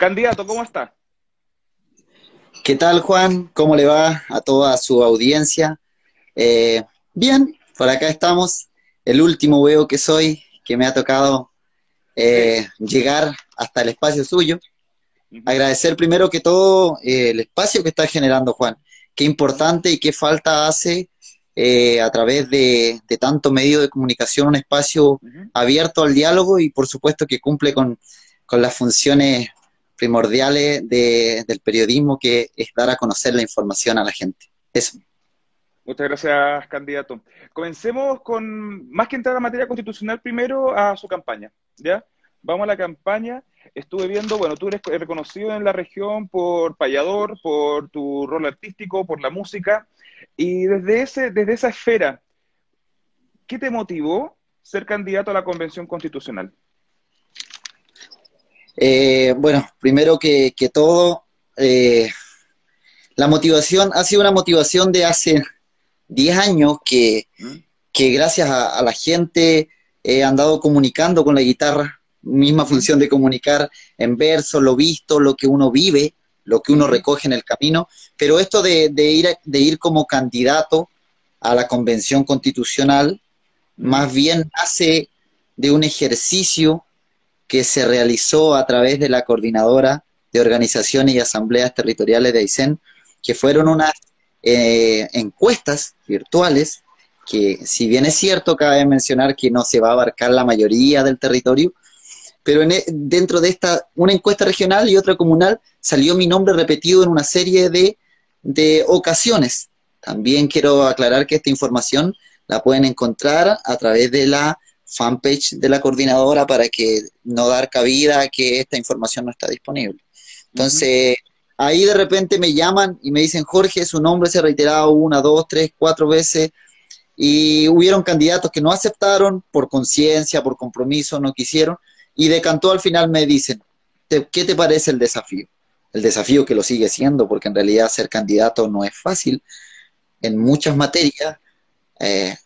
Candidato, ¿cómo está? ¿Qué tal, Juan? ¿Cómo le va a toda su audiencia? Eh, bien, por acá estamos. El último veo que soy, que me ha tocado eh, llegar hasta el espacio suyo. Agradecer primero que todo eh, el espacio que está generando, Juan. Qué importante y qué falta hace a través de, tanto medio de comunicación un espacio abierto al diálogo y por supuesto que cumple con, con las funciones primordiales del periodismo, que es dar a conocer la información a la gente. Eso. Muchas gracias, candidato. Comencemos con, más que entrar a materia constitucional, primero a su campaña, ¿ya? Vamos a la campaña. Estuve viendo, bueno, tú eres reconocido en la región por payador, por tu rol artístico, por la música, y desde, ese, desde esa esfera, ¿qué te motivó ser candidato a la Convención Constitucional? Eh, bueno, primero que, todo, eh, la motivación ha sido una motivación de hace 10 años que, gracias a, la gente he andado comunicando con la guitarra, misma función de comunicar en verso, lo visto, lo que uno vive, lo que uno recoge en el camino, pero esto de, ir, de ir como candidato a la convención constitucional, más bien nace de un ejercicio que se realizó a través de la coordinadora de organizaciones y asambleas territoriales de Aysén, que fueron unas eh, encuestas virtuales que, si bien es cierto, cabe mencionar que no se va a abarcar la mayoría del territorio, pero e, dentro de esta, una encuesta regional y otra comunal, salió mi nombre repetido en una serie de, de ocasiones. También quiero aclarar que esta información la pueden encontrar a través de la fanpage de la coordinadora para que no dar cabida a que esta información no está disponible. Entonces, ahí de repente me llaman y me dicen, Jorge, su nombre se ha reiterado una, dos, tres, cuatro veces, y hubieron candidatos que no aceptaron por conciencia, por compromiso, no quisieron, y decantó al final me dicen, ¿qué te parece el desafío? El desafío que lo sigue siendo, porque en realidad ser candidato no es fácil en muchas materias. Eh,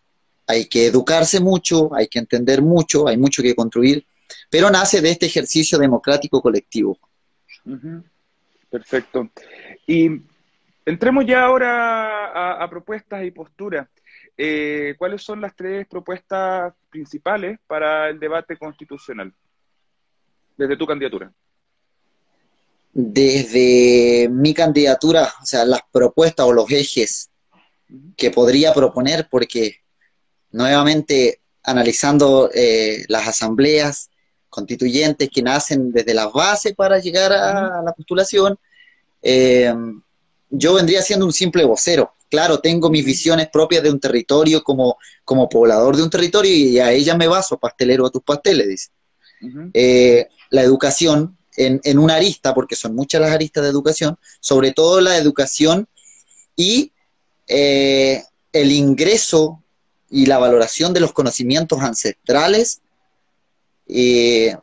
hay que educarse mucho, hay que entender mucho, hay mucho que construir, pero nace de este ejercicio democrático colectivo. Perfecto. Y entremos ya ahora a, propuestas y posturas. Eh, ¿Cuáles son las tres propuestas principales para el debate constitucional desde tu candidatura? Desde mi candidatura, o sea, las propuestas o los ejes que podría proponer, porque nuevamente analizando eh, las asambleas constituyentes que nacen desde las bases para llegar a, la postulación, eh, yo vendría siendo un simple vocero. Claro, tengo mis visiones propias de un territorio como, como poblador de un territorio y a ella me baso, pastelero a tus pasteles, dice. Eh, la educación en, en, una arista, porque son muchas las aristas de educación, sobre todo la educación y el ingreso y la valoración de los conocimientos ancestrales eh,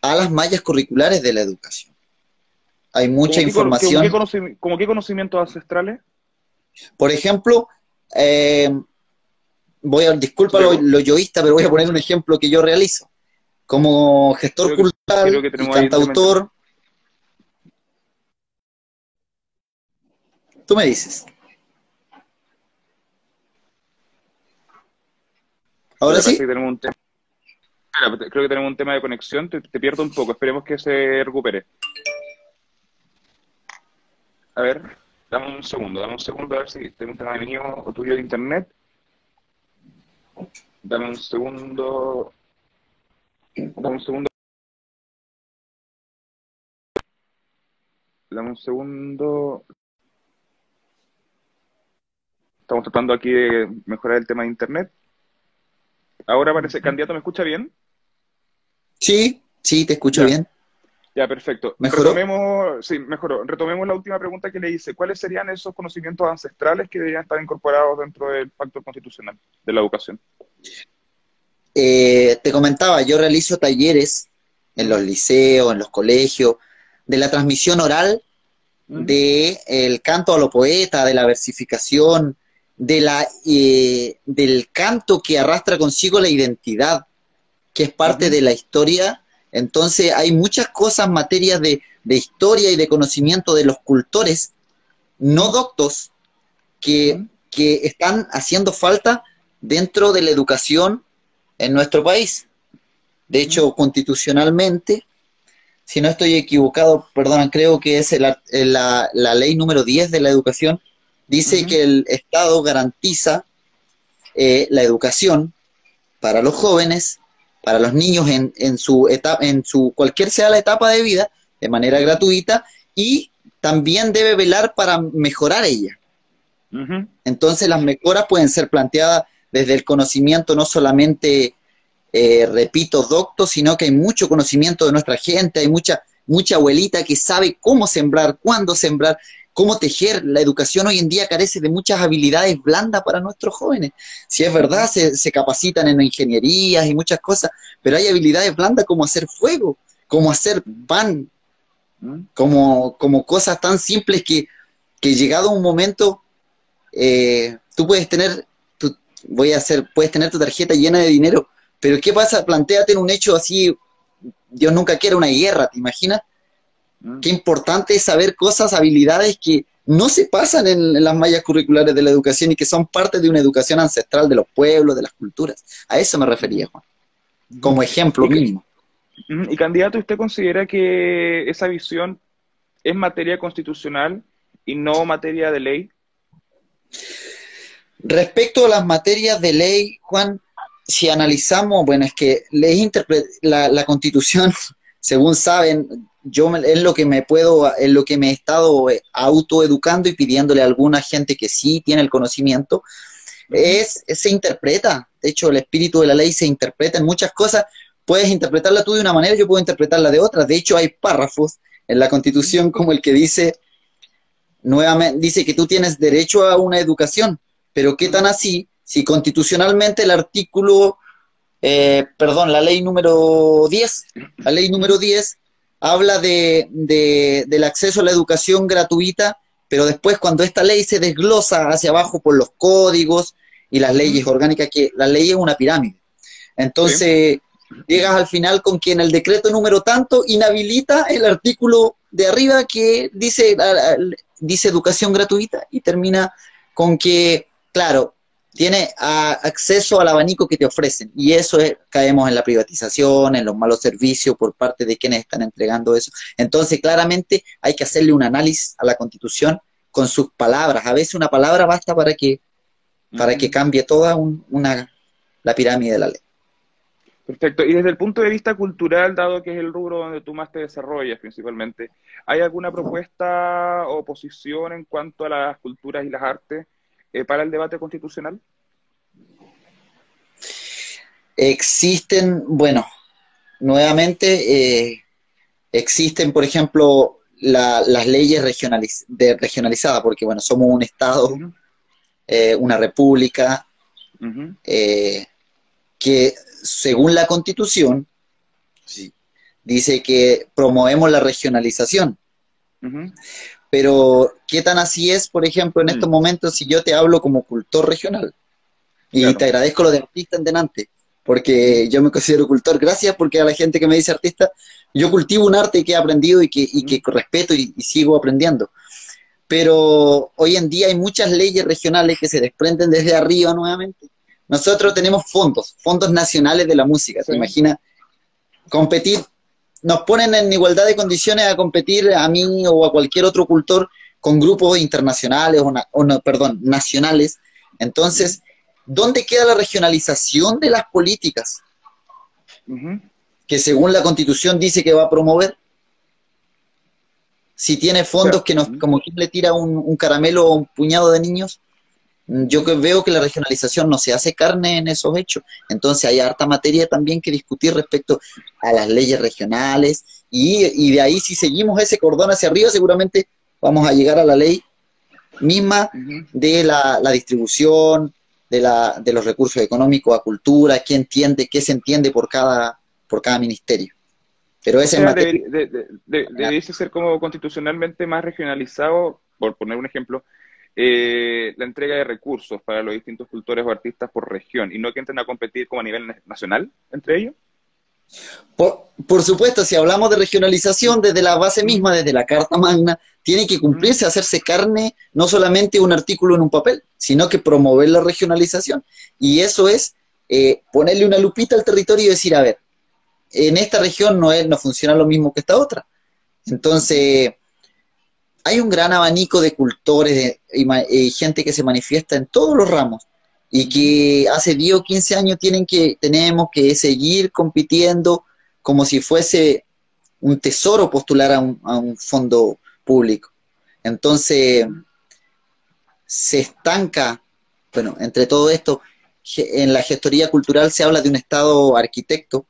a las mallas curriculares de la educación. Hay mucha información. ¿Cómo qué conocimientos ancestrales? Por ejemplo, eh, voy a, disculpa lo, yoísta, pero voy a poner un ejemplo que yo realizo. Como gestor cultural y cantautor. Tú me dices. Ahora sí. creo que tenemos un tema de conexión, te, pierdo un poco, esperemos que se recupere. A ver, dame un segundo, dame un segundo a ver si tengo un tema de mío o tuyo de internet. Dame un segundo. Dame un segundo. Dame un segundo. Estamos tratando aquí de mejorar el tema de internet. Ahora parece, candidato, ¿me escucha bien? Sí, sí, te escucho bien. Ya, perfecto. Retomemos, sí, mejoró. Retomemos la última pregunta que le hice. ¿Cuáles serían esos conocimientos ancestrales que deberían estar incorporados dentro del pacto constitucional de la educación? Eh, te comentaba, yo realizo talleres en los liceos, en los colegios, de la transmisión oral de el canto a lo poeta, de la versificación, de la, eh, del canto que arrastra consigo la identidad, que es parte de la historia. Entonces hay muchas cosas, materias de de historia y de conocimiento de los cultores no doctos que, que están haciendo falta dentro de la educación en nuestro país. De hecho, constitucionalmente, si no estoy equivocado, perdón, creo que es la, la, ley número 10 de la educación, dice que el Estado garantiza eh, la educación para los jóvenes, para los niños en, en, su etapa, en su cualquier sea la etapa de vida, de manera gratuita, y también debe velar para mejorar ella. Entonces las mejoras pueden ser planteadas desde el conocimiento no solamente eh, repito, docto, sino que hay mucho conocimiento de nuestra gente, hay mucha, mucha abuelita que sabe cómo sembrar, cuándo sembrar, cómo tejer. La educación hoy en día carece de muchas habilidades blandas para nuestros jóvenes. Si es verdad, se, capacitan en ingenierías y muchas cosas, pero hay habilidades blandas como hacer fuego, como hacer pan, como, como cosas tan simples que, que llegado un momento, eh, tú puedes tener, voy a hacer, puedes tener tu tarjeta llena de dinero, pero ¿qué pasa? Plantéate en un hecho así, Dios nunca quiere una guerra, ¿te imaginas? Mm. Qué importante es saber cosas, habilidades que no se pasan en, las mallas curriculares de la educación y que son parte de una educación ancestral de los pueblos, de las culturas. A eso me refería, Juan. Como ejemplo mínimo. Y candidato, ¿usted considera que esa visión es materia constitucional y no materia de ley? Respecto a las materias de ley, Juan, si analizamos, bueno, es que la, la constitución, según saben, yo es lo que me puedo, es lo que me he estado eh, autoeducando y pidiéndole a alguna gente que sí tiene el conocimiento, es, se interpreta. De hecho, el espíritu de la ley se interpreta en muchas cosas. Puedes interpretarla tú de una manera, yo puedo interpretarla de otra. De hecho, hay párrafos en la Constitución como el que dice, nuevamente, dice que tú tienes derecho a una educación, pero ¿qué tan así si constitucionalmente el artículo, eh, perdón, la ley número 10, la ley número 10 habla de, del acceso a la educación gratuita, pero después cuando esta ley se desglosa hacia abajo por los códigos y las leyes orgánicas, que la ley es una pirámide. Entonces, llegas al final con que en el decreto número tanto inhabilita el artículo de arriba que dice, dice educación gratuita y termina con que, claro, tiene acceso al abanico que te ofrecen. Y eso es, caemos en la privatización, en los malos servicios por parte de quienes están entregando eso. Entonces, claramente hay que hacerle un análisis a la constitución con sus palabras. A veces una palabra basta para que, para que cambie toda una, la pirámide de la ley. Perfecto. Y desde el punto de vista cultural, dado que es el rubro donde tú más te desarrollas principalmente, ¿hay alguna propuesta o posición en cuanto a las culturas y las artes eh, para el debate constitucional? Existen, bueno, nuevamente, eh, existen, por ejemplo, las leyes de regionalizadas, porque, bueno, somos un Estado, eh, una república, que según la Constitución, dice que promovemos la regionalización. Pero, ¿qué tan así es, por ejemplo, en estos mm. momentos si yo te hablo como cultor regional? Y te agradezco lo de artista en delante, porque yo me considero cultor. Gracias, porque a la gente que me dice artista, yo cultivo un arte que he aprendido y que, y que mm. respeto y, sigo aprendiendo. Pero hoy en día hay muchas leyes regionales que se desprenden desde arriba nuevamente. Nosotros tenemos fondos, fondos nacionales de la música. ¿Te imaginas? Competir nos ponen en igualdad de condiciones a competir a mí o a cualquier otro cultor con grupos internacionales o, no, perdón, nacionales. Entonces, ¿dónde queda la regionalización de las políticas? Que según la constitución dice que va a promover. Si tiene fondos que nos, como quien le tira un, un caramelo a un puñado de niños, yo veo que la regionalización no se hace carne en esos hechos. Entonces hay harta materia también que discutir respecto a las leyes regionales y, de ahí si seguimos ese cordón hacia arriba seguramente vamos a llegar a la ley misma de la, distribución de, la, de los recursos económicos a cultura, qué entiende, qué se entiende por cada, por cada ministerio. Pero ese debería ser como constitucionalmente más regionalizado, por poner un ejemplo, eh, la entrega de recursos para los distintos cultores o artistas por región y no que entren a competir como a nivel nacional entre ellos? Por, supuesto, si hablamos de regionalización, desde la base misma, desde la Carta Magna, tiene que cumplirse, hacerse carne, no solamente un artículo en un papel, sino que promover la regionalización. Y eso es eh, ponerle una lupita al territorio y decir, a ver, en esta región no, es, no funciona lo mismo que esta otra. Entonces, hay un gran abanico de cultores y, gente que se manifiesta en todos los ramos y que hace 10 o 15 años tienen que, tenemos que seguir compitiendo como si fuese un tesoro postular a un, fondo público. Entonces, se estanca, bueno, entre todo esto, en la gestoría cultural se habla de un Estado arquitecto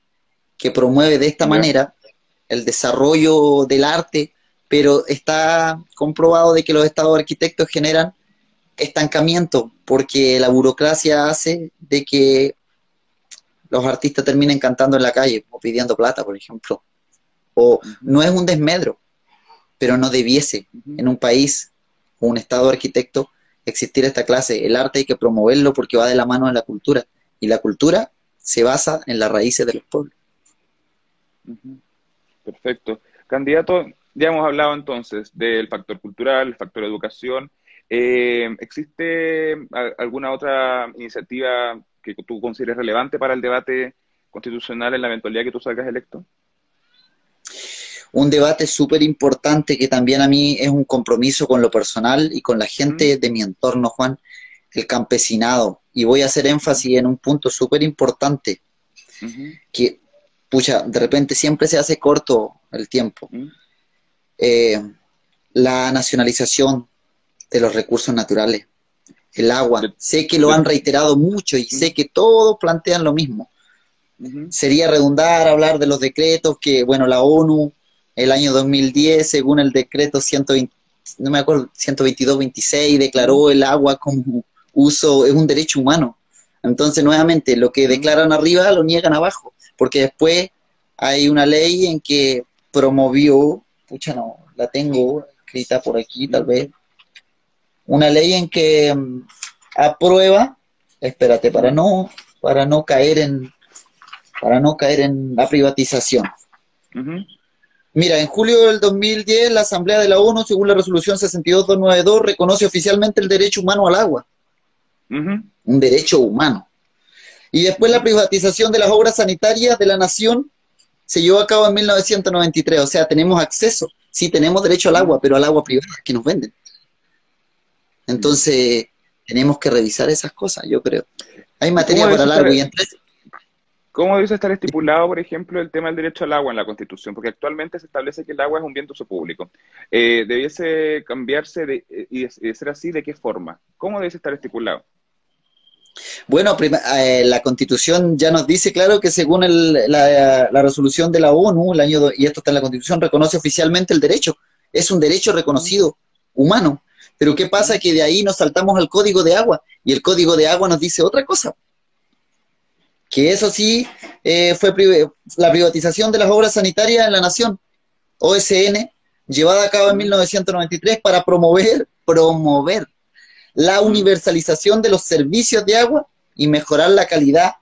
que promueve de esta manera el desarrollo del arte, pero está comprobado de que los estados arquitectos generan estancamiento porque la burocracia hace de que los artistas terminen cantando en la calle o pidiendo plata, por ejemplo. O no es un desmedro, pero no debiese en un país o un estado arquitecto existir esta clase. El arte hay que promoverlo porque va de la mano de la cultura. Y la cultura se basa en las raíces de los pueblos. Perfecto. Candidato, ya hemos hablado entonces del factor cultural, el factor educación. Eh, ¿Existe alguna otra iniciativa que tú consideres relevante para el debate constitucional en la eventualidad que tú salgas electo? Un debate súper importante que también a mí es un compromiso con lo personal y con la gente de mi entorno, Juan, el campesinado. Y voy a hacer énfasis en un punto súper importante, que, pucha, de repente siempre se hace corto el tiempo. Eh, la nacionalización de los recursos naturales el agua. Sé que lo han reiterado mucho y sé que todos plantean lo mismo. Sería redundar hablar de los decretos que, bueno, la ONU el año 2010, según el decreto 120, no me acuerdo, 122-26, declaró el agua como uso, es un derecho humano. Entonces, nuevamente, lo que declaran arriba lo niegan abajo, porque después hay una ley en que promovió, pucha, no, la tengo escrita por aquí tal vez, una ley en que mm, aprueba, espérate, para no, para no caer en, para no caer en la privatización. Mira, en julio del 2010 la Asamblea de la ONU, según la resolución 62292, reconoce oficialmente el derecho humano al agua. Un derecho humano. Y después la privatización de las obras sanitarias de la nación se llevó a cabo en 1993. O sea, tenemos acceso, sí tenemos derecho al agua, pero al agua privada que nos venden. Entonces, tenemos que revisar esas cosas, yo creo. Hay materia para largo y entre... ¿Cómo debe estar estipulado, por ejemplo, el tema del derecho al agua en la Constitución? Porque actualmente se establece que el agua es un bien de uso público. Eh, ¿Debiese cambiarse de, eh, y de ser así, de qué forma? ¿Cómo debe estar estipulado? Bueno, eh, la Constitución ya nos dice, claro, que según la, resolución de la ONU, el año y esto está en la Constitución, reconoce oficialmente el derecho. Es un derecho reconocido humano. Pero ¿qué pasa? Que de ahí nos saltamos al código de agua y el código de agua nos dice otra cosa. Que eso sí eh, fue la privatización de las obras sanitarias en la nación, OSN, llevada a cabo en 1993 para promover, promover la universalización de los servicios de agua y mejorar la calidad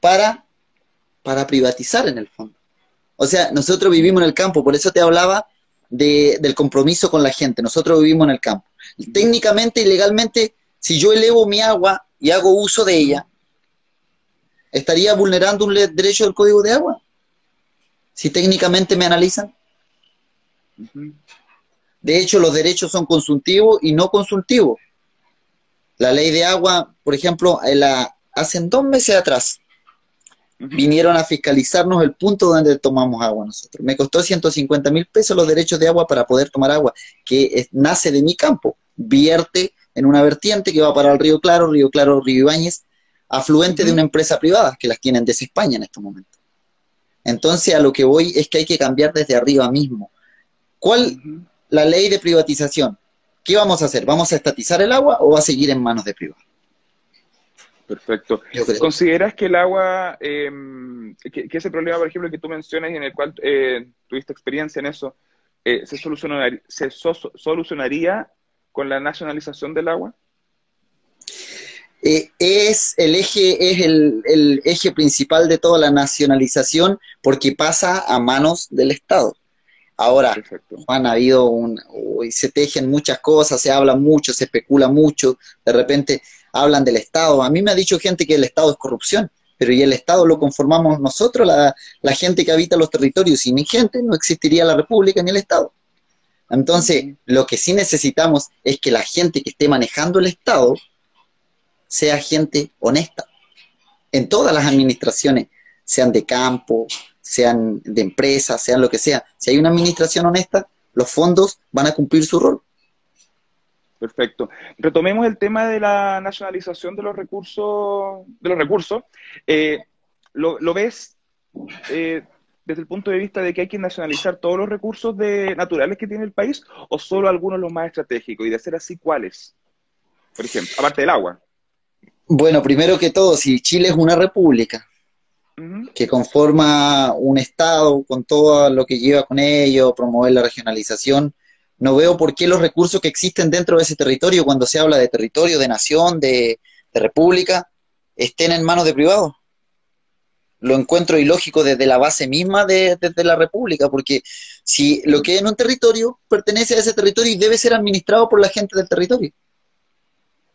para, para privatizar en el fondo. O sea, nosotros vivimos en el campo, por eso te hablaba del compromiso con la gente. Nosotros vivimos en el campo. Técnicamente y legalmente, si yo elevo mi agua y hago uso de ella, estaría vulnerando un derecho del código de agua. Si técnicamente me analizan. De hecho, los derechos son consultivos y no consultivos. La ley de agua, por ejemplo, la, hace dos meses atrás, vinieron a fiscalizarnos el punto donde tomamos agua nosotros. Me costó 150 mil pesos los derechos de agua para poder tomar agua, que nace de mi campo, vierte en una vertiente que va para el río Claro, río Claro, río Ibáñez, afluente de una empresa privada que las tienen desde España en estos momentos. Entonces a lo que voy es que hay que cambiar desde arriba mismo. ¿Cuál la ley de privatización? ¿Qué vamos a hacer? ¿Vamos a estatizar el agua o va a seguir en manos de privados? Perfecto. ¿Consideras que el agua, em, que, ese problema, por ejemplo, que tú mencionas y en el cual eh, tuviste experiencia en eso, eh, se, solucionaría, se solucionaría con la nacionalización del agua? eh, es el eje, es el, eje principal de toda la nacionalización porque pasa a manos del Estado. Ahora, han habido un, se tejen muchas cosas, se habla mucho, se especula mucho, de repente hablan del Estado. A mí me ha dicho gente que el Estado es corrupción, pero y el Estado lo conformamos nosotros, la, la gente que habita los territorios. Sin mi gente no existiría la República ni el Estado. Entonces, lo que sí necesitamos es que la gente que esté manejando el Estado sea gente honesta. En todas las administraciones, sean de campo, sean de empresas, sean lo que sea, si hay una administración honesta, los fondos van a cumplir su rol. Perfecto. Retomemos el tema de la nacionalización de los recursos, de los recursos. Eh, ¿lo, ves eh, desde el punto de vista de que hay que nacionalizar todos los recursos de, naturales que tiene el país o solo algunos los más estratégicos? Y de ser así, ¿cuáles? Por ejemplo, aparte del agua. Bueno, primero que todo, si Chile es una república que conforma un Estado con todo lo que lleva con ello, promover la regionalización, no veo por qué los recursos que existen dentro de ese territorio, cuando se habla de territorio, de nación, de, república, estén en manos de privados. Lo encuentro ilógico desde la base misma de, la república, porque si lo que es en un territorio pertenece a ese territorio y debe ser administrado por la gente del territorio.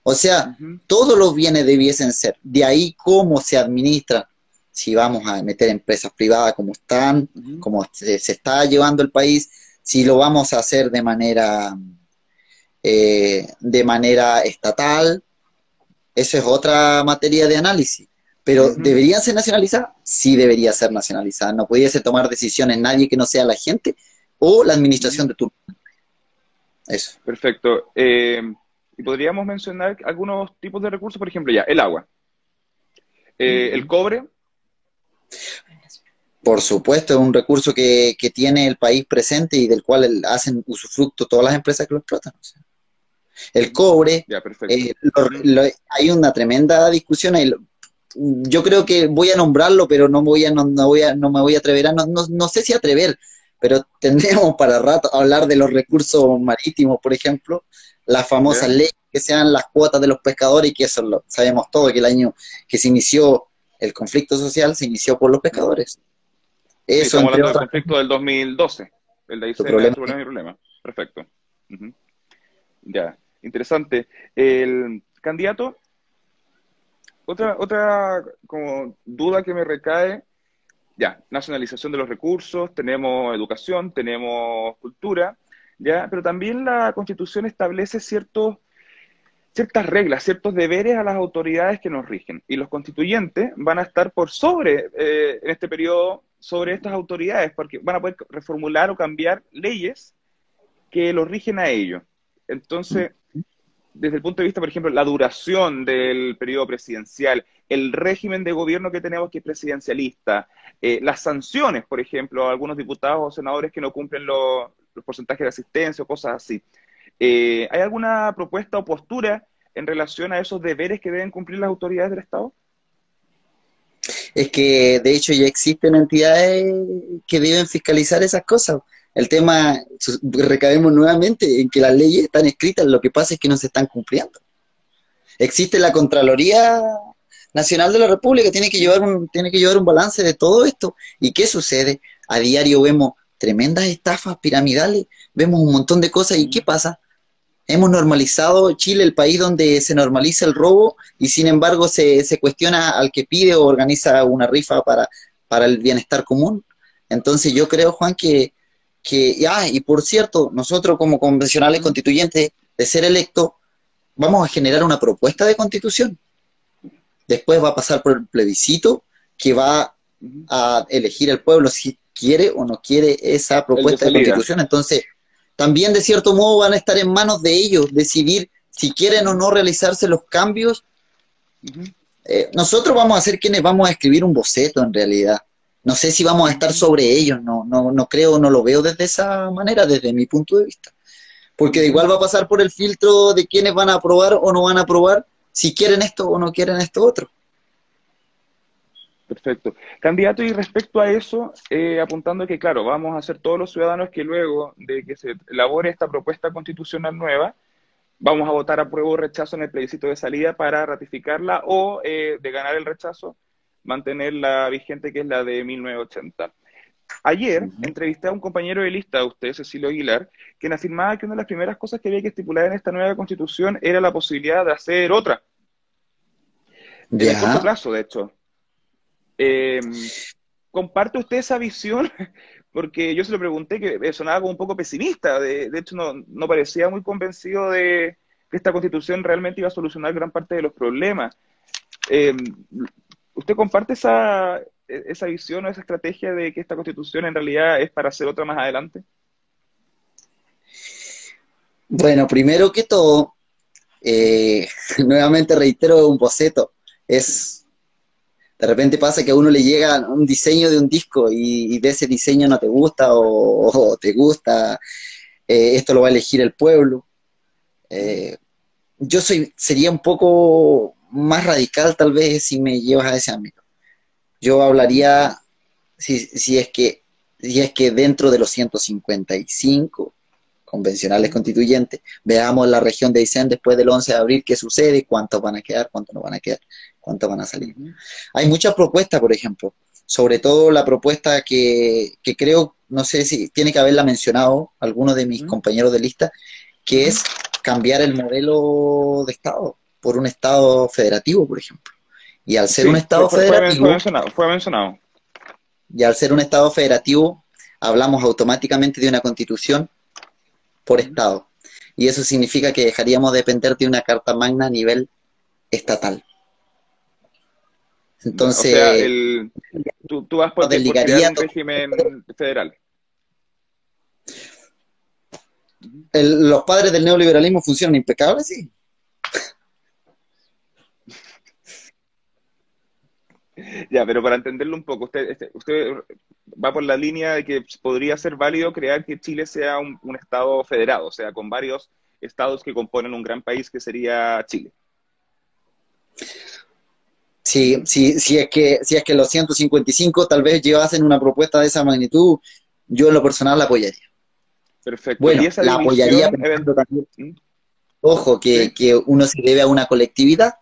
O sea, todos los bienes debiesen ser. De ahí cómo se administra, si vamos a meter empresas privadas como están, como se, está llevando el país, si lo vamos a hacer de manera, eh, de manera estatal, eso es otra materia de análisis. Pero ¿deberían ser nacionalizadas? Sí debería ser nacionalizada. No pudiese tomar decisiones nadie que no sea la gente o la administración de turno. Eso. Perfecto. Eh, y podríamos mencionar algunos tipos de recursos, por ejemplo, ya, el agua. Eh, el cobre, por supuesto, es un recurso que, tiene el país presente y del cual hacen usufructo todas las empresas que lo explotan. el cobre, eh, hay una tremenda discusión ahí. Yo creo que voy a nombrarlo, pero no voy a, no, voy a, no me voy a atrever a, no, no, sé si atrever, pero tendremos para rato hablar de los recursos marítimos, por ejemplo, las famosas leyes que sean las cuotas de los pescadores, y que eso lo sabemos todo, que el año que se inició el conflicto social se inició por los pescadores. Eso, estamos hablando del conflicto del 2012. El de ahí se problema. problema. Perfecto. Ya, interesante. El candidato, otra, otra como duda que me recae, ya, nacionalización de los recursos, tenemos educación, tenemos cultura, ya, pero también la constitución establece ciertos ciertas reglas, ciertos deberes a las autoridades que nos rigen. Y los constituyentes van a estar por sobre, eh, en este periodo, sobre estas autoridades, porque van a poder reformular o cambiar leyes que los rigen a ellos. Entonces, desde el punto de vista, por ejemplo, la duración del periodo presidencial, el régimen de gobierno que tenemos que es presidencialista, eh, las sanciones, por ejemplo, a algunos diputados o senadores que no cumplen los porcentajes de asistencia o cosas así. Eh, ¿Hay alguna propuesta o postura en relación a esos deberes que deben cumplir las autoridades del Estado? Es que de hecho ya existen entidades que deben fiscalizar esas cosas. El tema, recabemos nuevamente en que las leyes están escritas, lo que pasa es que no se están cumpliendo. Existe la Contraloría Nacional de la República, tiene que llevar un, tiene que llevar un balance de todo esto. ¿Y qué sucede? A diario vemos tremendas estafas piramidales, vemos un montón de cosas. ¿Y qué pasa? Hemos normalizado Chile, el país donde se normaliza el robo y sin embargo se, se cuestiona al que pide o organiza una rifa para, para el bienestar común. Entonces yo creo, Juan, que, que ya, y por cierto, nosotros como convencionales constituyentes de ser electos, vamos a generar una propuesta de constitución. Después va a pasar por el plebiscito que va a elegir el pueblo si quiere o no quiere esa propuesta de constitución. Entonces, también de cierto modo van a estar en manos de ellos decidir si quieren o no realizarse los cambios. Eh, nosotros vamos a ser quienes vamos a escribir un boceto en realidad. No sé si vamos a estar sobre ellos, no, no, no creo, no lo veo desde esa manera, desde mi punto de vista. Porque de igual va a pasar por el filtro de quienes van a aprobar o no van a aprobar, si quieren esto o no quieren esto otro. Perfecto. Candidato, y respecto a eso, eh, apuntando que, claro, vamos a ser todos los ciudadanos que luego de que se elabore esta propuesta constitucional nueva, vamos a votar a prueba o rechazo en el plebiscito de salida para ratificarla o eh, de ganar el rechazo, mantener la vigente que es la de 1980. Ayer entrevisté a un compañero de lista de usted, Cecilio Aguilar, quien afirmaba que una de las primeras cosas que había que estipular en esta nueva constitución era la posibilidad de hacer otra. De corto plazo, de hecho. Eh, ¿Comparte usted esa visión? Porque yo se lo pregunté que sonaba como un poco pesimista. De, hecho, no, parecía muy convencido de que esta constitución realmente iba a solucionar gran parte de los problemas. Eh, ¿Usted comparte esa, esa visión o esa estrategia de que esta constitución en realidad es para hacer otra más adelante? Bueno, primero que todo, eh, nuevamente reitero un boceto. Es de repente pasa que a uno le llega un diseño de un disco y, de ese diseño no te gusta o, te gusta, eh, esto lo va a elegir el pueblo. Eh, yo soy, sería un poco más radical tal vez si me llevas a ese ámbito. Yo hablaría, si, si, es, que, si es que dentro de los 155 convencionales constituyentes, veamos la región de Aysén después del 11 de abril, qué sucede, cuántos van a quedar, cuántos no van a quedar cuántas van a salir. Hay muchas propuestas, por ejemplo, sobre todo la propuesta que, creo, no sé si tiene que haberla mencionado alguno de mis compañeros de lista, que es cambiar el modelo de Estado por un Estado federativo, por ejemplo. Y al ser un Estado federativo... Fue mencionado, fue mencionado. Y al ser un Estado federativo, hablamos automáticamente de una constitución por Estado. Y eso significa que dejaríamos de depender de una Carta Magna a nivel estatal. Entonces, tú, vas por, por un régimen federal. los padres del neoliberalismo funcionan impecables, sí. Ya, pero para entenderlo un poco, usted, este, usted va por la línea de que podría ser válido crear que Chile sea un, un, estado federado, o sea, con varios estados que componen un gran país que sería Chile. Sí, sí, si es que, si es que los 155 tal vez llevasen una propuesta de esa magnitud, yo en lo personal la apoyaría. Perfecto. Bueno, la apoyaría ¿Mm? ojo, que, que, uno se debe a una colectividad.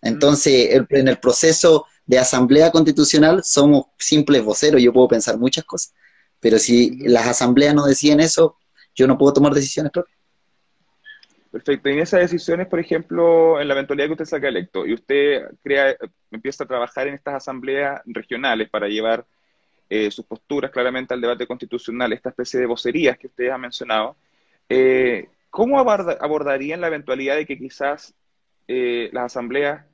Entonces, en el proceso de asamblea constitucional somos simples voceros, yo puedo pensar muchas cosas, pero si las asambleas no deciden eso, yo no puedo tomar decisiones propias. Perfecto. Y en esas decisiones, por ejemplo, en la eventualidad que usted saca electo y usted crea, empieza a trabajar en estas asambleas regionales para llevar eh, sus posturas claramente al debate constitucional, esta especie de vocerías que usted ha mencionado, eh, ¿cómo abordarían la eventualidad de que quizás eh, las asambleas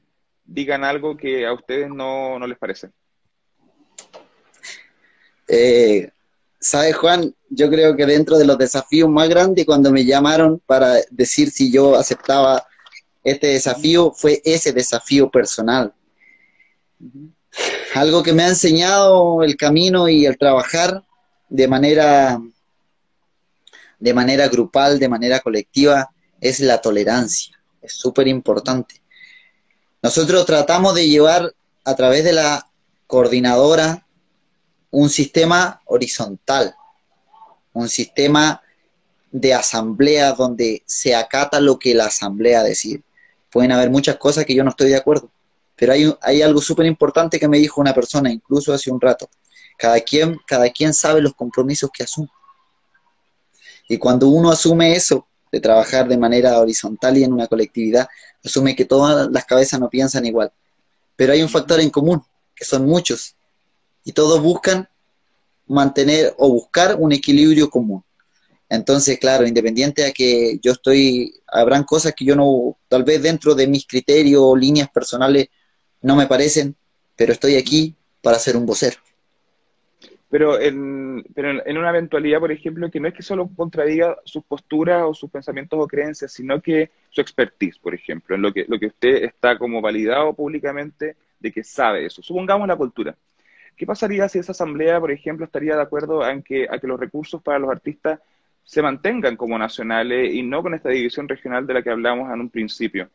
digan algo que a ustedes no, no les parece? Eh, ¿Sabes, Juan? Yo creo que dentro de los desafíos más grandes, cuando me llamaron para decir si yo aceptaba este desafío, fue ese desafío personal. Algo que me ha enseñado el camino y el trabajar de manera, de manera grupal, de manera colectiva, es la tolerancia. Es súper importante. Nosotros tratamos de llevar a través de la coordinadora un sistema horizontal, un sistema de asamblea donde se acata lo que la asamblea decide. Pueden haber muchas cosas que yo no estoy de acuerdo, pero hay, hay algo súper importante que me dijo una persona, incluso hace un rato. Cada quien, cada quien sabe los compromisos que asume. Y cuando uno asume eso, de trabajar de manera horizontal y en una colectividad, asume que todas las cabezas no piensan igual. Pero hay un factor en común, que son muchos, y todos buscan mantener o buscar un equilibrio común. Entonces, claro, independiente de que yo estoy, habrán cosas que yo no, tal vez dentro de mis criterios o líneas personales no me parecen, pero estoy aquí para ser un vocero. Pero en, pero en una eventualidad, por ejemplo, que no es que solo contradiga sus posturas o sus pensamientos o creencias, sino que su expertise, por ejemplo, en lo que, lo que usted está como validado públicamente de que sabe eso. Supongamos la cultura. ¿Qué pasaría si esa asamblea, por ejemplo, estaría de acuerdo en que, a que los recursos para los artistas se mantengan como nacionales y no con esta división regional de la que hablamos en un principio?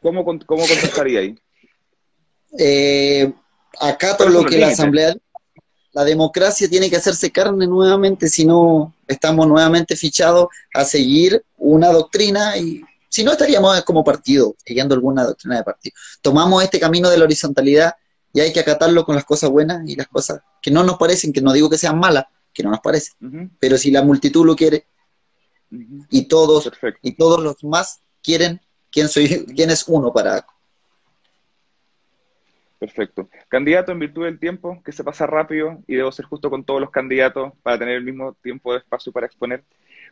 ¿Cómo, cómo contestaría ahí? Eh, acá todo lo que la asamblea, la democracia tiene que hacerse carne nuevamente, si no, estamos nuevamente fichados a seguir una doctrina y si no estaríamos como partido, siguiendo alguna doctrina de partido. Tomamos este camino de la horizontalidad y hay que acatarlo con las cosas buenas y las cosas que no nos parecen, que no digo que sean malas, que no nos parecen, pero si la multitud lo quiere y todos y todos los más quieren, ¿quién soy quién es uno para Perfecto. Candidato, en virtud del tiempo, que se pasa rápido y debo ser justo con todos los candidatos para tener el mismo tiempo de espacio para exponer.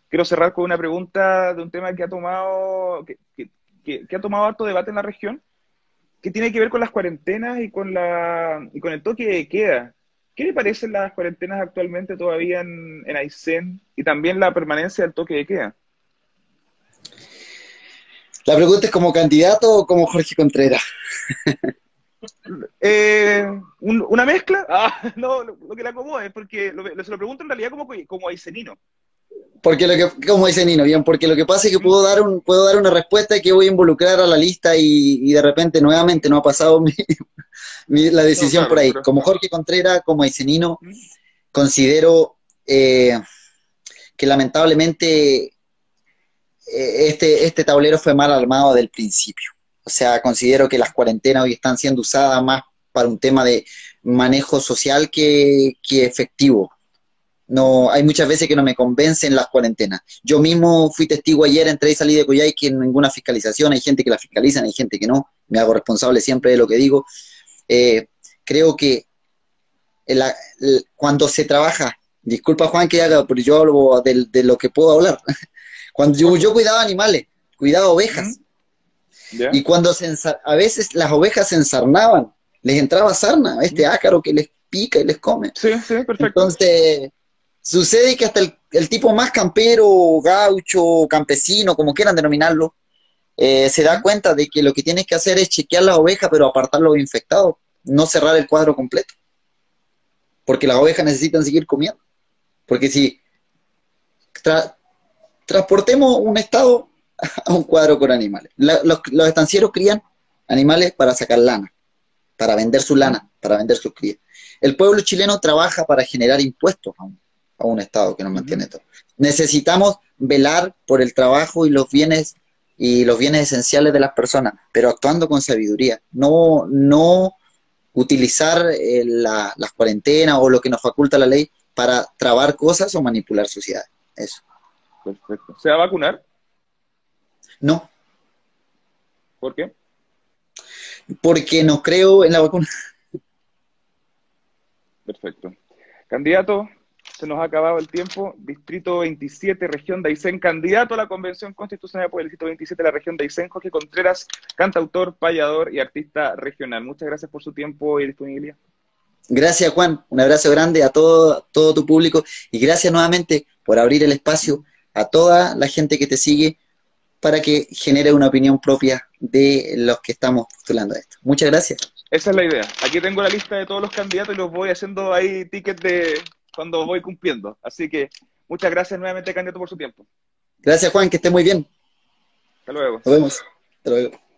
Quiero cerrar con una pregunta de un tema que ha tomado, que, ha tomado harto debate en la región, que tiene que ver con las cuarentenas y con la y con el toque de queda. ¿Qué le parecen las cuarentenas actualmente todavía en, en Aysén y también la permanencia del toque de queda? La pregunta es como candidato o como Jorge Contreras. Eh, ¿Una mezcla? Ah, no, lo, que la acomode, porque se lo pregunto en realidad como, como aicenino. Porque lo que, como dice Nino, bien, porque lo que pasa es que puedo dar un, puedo dar una respuesta que voy a involucrar a la lista y, de repente nuevamente no ha pasado la decisión por ahí. Como Jorge Contreras, como Aicenino, considero eh, que lamentablemente eh, este, este tablero fue mal armado del principio. O sea, considero que las cuarentenas hoy están siendo usadas más para un tema de manejo social que, efectivo. No, hay muchas veces que no me convencen las cuarentenas. Yo mismo fui testigo ayer, entré y salí de Coyhai que ninguna fiscalización, hay gente que la fiscaliza, hay gente que no, me hago responsable siempre de lo que digo. Eh, creo que cuando se trabaja, disculpa Juan que haga, pero yo hablo de, lo que puedo hablar. Cuando yo, yo cuidaba animales, cuidaba ovejas, y cuando se a veces las ovejas se ensarnaban, les entraba sarna, este ácaro que les pica y les come. Sí, sí, perfecto. Entonces, sucede que hasta el, tipo más campero, gaucho, campesino, como quieran denominarlo, eh, se da cuenta de que lo que tienes que hacer es chequear las ovejas, pero apartar los infectados, no cerrar el cuadro completo. Porque las ovejas necesitan seguir comiendo. Porque si transportemos un estado a un cuadro con animales. los, estancieros crían animales para sacar lana, para vender su lana, para vender sus crías. El pueblo chileno trabaja para generar impuestos a un, Estado que nos mantiene todo. Necesitamos velar por el trabajo y los bienes y los bienes esenciales de las personas, pero actuando con sabiduría, no, no utilizar eh, las cuarentenas o lo que nos faculta la ley para trabar cosas o manipular sociedades. Eso. Perfecto. ¿Se va a vacunar? No. ¿Por qué? Porque no creo en la vacuna. Perfecto. Candidato, se nos ha acabado el tiempo. Distrito 27, región de Aysén, candidato a la Convención Constitucional por el Distrito 27 de la región de Aysén, Jorge Contreras, cantautor, payador y artista regional. Muchas gracias por su tiempo y disponibilidad. Gracias, Juan. Un abrazo grande a todo, todo tu público y gracias nuevamente por abrir el espacio a toda la gente que te sigue para que genere una opinión propia de los que estamos postulando esto. Muchas gracias. Esa es la idea. Aquí tengo la lista de todos los candidatos y los voy haciendo ahí tickets de cuando voy cumpliendo. Así que muchas gracias nuevamente, candidato, por su tiempo. Gracias, Juan, que esté muy bien. Hasta luego. Nos vemos. Hasta luego.